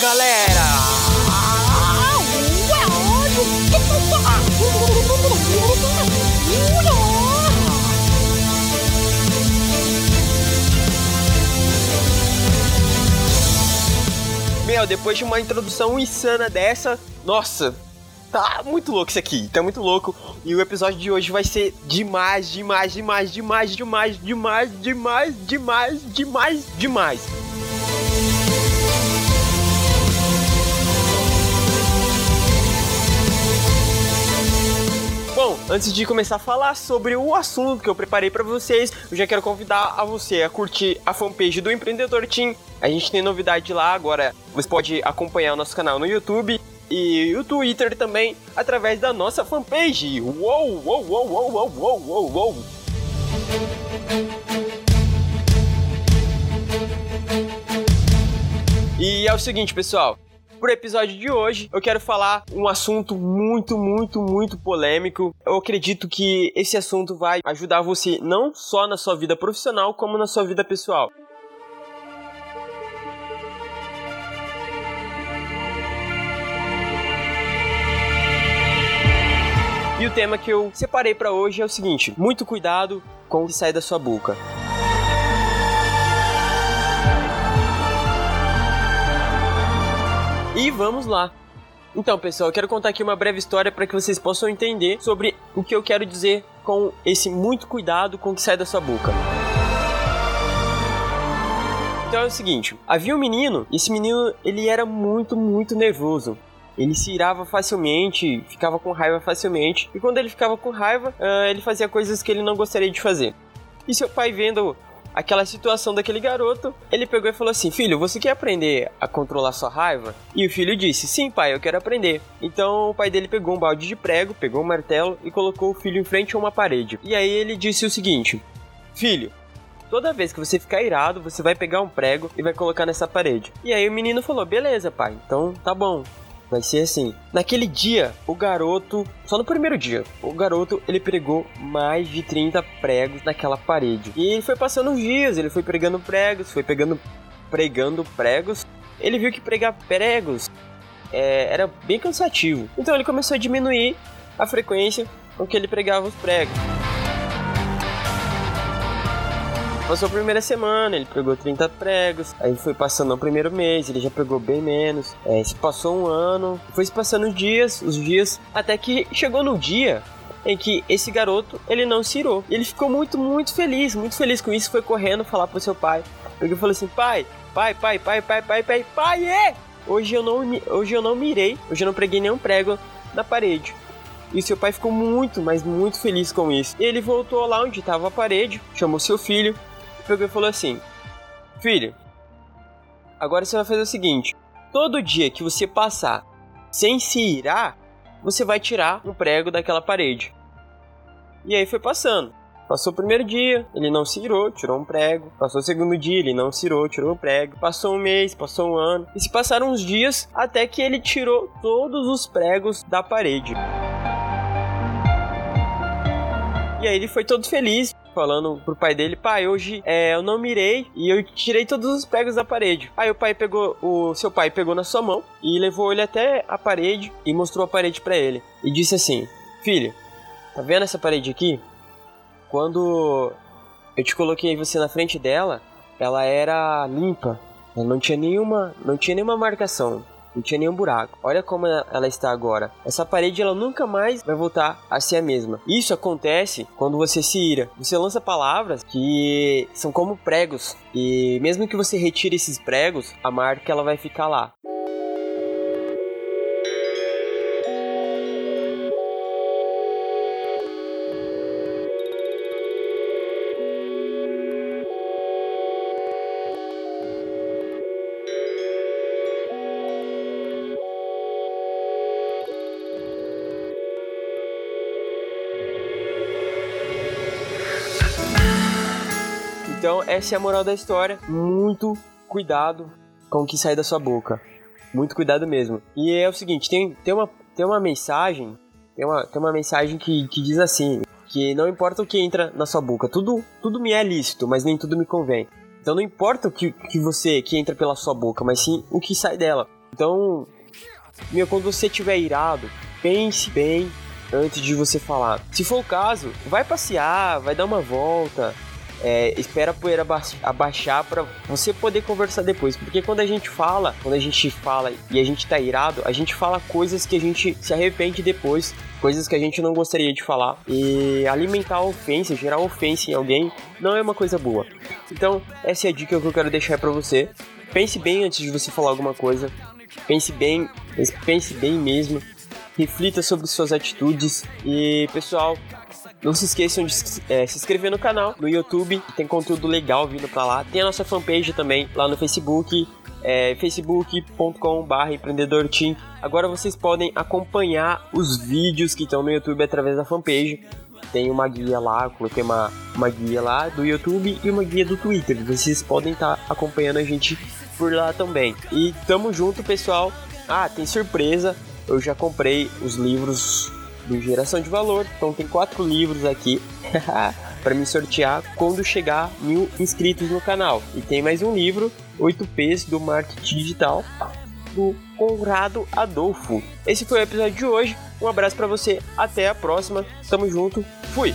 galera! Meu, depois de uma introdução insana dessa, nossa, tá muito louco isso aqui, tá muito louco. E o episódio de hoje vai ser demais, demais, demais, demais, demais, demais, demais, demais, demais, demais. Bom, antes de começar a falar sobre o assunto que eu preparei para vocês, eu já quero convidar a você a curtir a fanpage do Empreendedor Team. A gente tem novidade lá agora. Você pode acompanhar o nosso canal no YouTube e o Twitter também através da nossa fanpage. Uou, uou, uou, uou, uou, uou, uou, uou. E é o seguinte, pessoal. Pro episódio de hoje, eu quero falar um assunto muito, muito, muito polêmico. Eu acredito que esse assunto vai ajudar você não só na sua vida profissional, como na sua vida pessoal. E o tema que eu separei para hoje é o seguinte: muito cuidado com o que sai da sua boca. E vamos lá. Então, pessoal, eu quero contar aqui uma breve história para que vocês possam entender sobre o que eu quero dizer com esse muito cuidado com o que sai da sua boca. Então é o seguinte, havia um menino, e esse menino ele era muito, muito nervoso. Ele se irava facilmente, ficava com raiva facilmente, e quando ele ficava com raiva, uh, ele fazia coisas que ele não gostaria de fazer. E seu pai vendo aquela situação daquele garoto, ele pegou e falou assim: Filho, você quer aprender a controlar sua raiva? E o filho disse: Sim, pai, eu quero aprender. Então o pai dele pegou um balde de prego, pegou um martelo e colocou o filho em frente a uma parede. E aí ele disse o seguinte: Filho, Toda vez que você ficar irado, você vai pegar um prego e vai colocar nessa parede. E aí o menino falou: beleza, pai, então tá bom. Vai ser assim. Naquele dia, o garoto, só no primeiro dia, o garoto ele pregou mais de 30 pregos naquela parede. E ele foi passando os dias, ele foi pregando pregos, foi pegando pregando pregos. Ele viu que pregar pregos é, era bem cansativo. Então ele começou a diminuir a frequência com que ele pregava os pregos. Passou a primeira semana, ele pegou 30 pregos. Aí foi passando o primeiro mês, ele já pegou bem menos. É, se passou um ano, foi se passando os dias, os dias, até que chegou no dia em que esse garoto ele não se irou. Ele ficou muito, muito feliz, muito feliz com isso. Foi correndo falar pro seu pai. Ele falou assim: pai, pai, pai, pai, pai, pai, pai, pai, é! Hoje eu não, hoje eu não mirei, hoje eu não preguei nenhum prego na parede. E seu pai ficou muito, mas muito feliz com isso. Ele voltou lá onde estava a parede, chamou seu filho, pegou e falou assim: Filho, agora você vai fazer o seguinte: todo dia que você passar sem se irar, você vai tirar um prego daquela parede. E aí foi passando. Passou o primeiro dia, ele não se irou, tirou um prego. Passou o segundo dia, ele não se irou, tirou um prego. Passou um mês, passou um ano. E se passaram uns dias até que ele tirou todos os pregos da parede. E aí ele foi todo feliz, falando pro pai dele: Pai, hoje é, eu não mirei e eu tirei todos os pregos da parede. Aí o pai pegou, o seu pai pegou na sua mão e levou ele até a parede e mostrou a parede para ele. E disse assim: Filho, tá vendo essa parede aqui? Quando eu te coloquei você na frente dela, ela era limpa. Ela não tinha nenhuma, não tinha nenhuma marcação não tinha nenhum buraco. Olha como ela está agora. Essa parede ela nunca mais vai voltar a ser a mesma. Isso acontece quando você se ira. Você lança palavras que são como pregos e mesmo que você retire esses pregos, a marca ela vai ficar lá. Então, essa é a moral da história. Muito cuidado com o que sai da sua boca. Muito cuidado mesmo. E é o seguinte, tem, tem, uma, tem uma mensagem, tem uma, tem uma mensagem que, que diz assim, que não importa o que entra na sua boca, tudo, tudo me é lícito, mas nem tudo me convém. Então não importa o que, que você que entra pela sua boca, mas sim o que sai dela. Então, meu, quando você estiver irado, pense bem antes de você falar. Se for o caso, vai passear, vai dar uma volta, é, espera a poeira abaixar para você poder conversar depois. Porque quando a gente fala, quando a gente fala e a gente tá irado, a gente fala coisas que a gente se arrepende depois, coisas que a gente não gostaria de falar. E alimentar ofensa, gerar ofensa em alguém, não é uma coisa boa. Então, essa é a dica que eu quero deixar para você. Pense bem antes de você falar alguma coisa. Pense bem, pense bem mesmo. Reflita sobre suas atitudes. E, pessoal, não se esqueçam de é, se inscrever no canal, no YouTube, tem conteúdo legal vindo pra lá. Tem a nossa fanpage também lá no Facebook, é, facebook.com.br empreendedorteam. Agora vocês podem acompanhar os vídeos que estão no YouTube através da fanpage. Tem uma guia lá, coloquei uma, uma guia lá do YouTube e uma guia do Twitter. Vocês podem estar tá acompanhando a gente por lá também. E tamo junto, pessoal. Ah, tem surpresa. Eu já comprei os livros do Geração de Valor. Então tem quatro livros aqui para me sortear quando chegar mil inscritos no canal. E tem mais um livro, 8Ps do Marketing Digital, do Conrado Adolfo. Esse foi o episódio de hoje. Um abraço para você, até a próxima. Tamo junto, fui!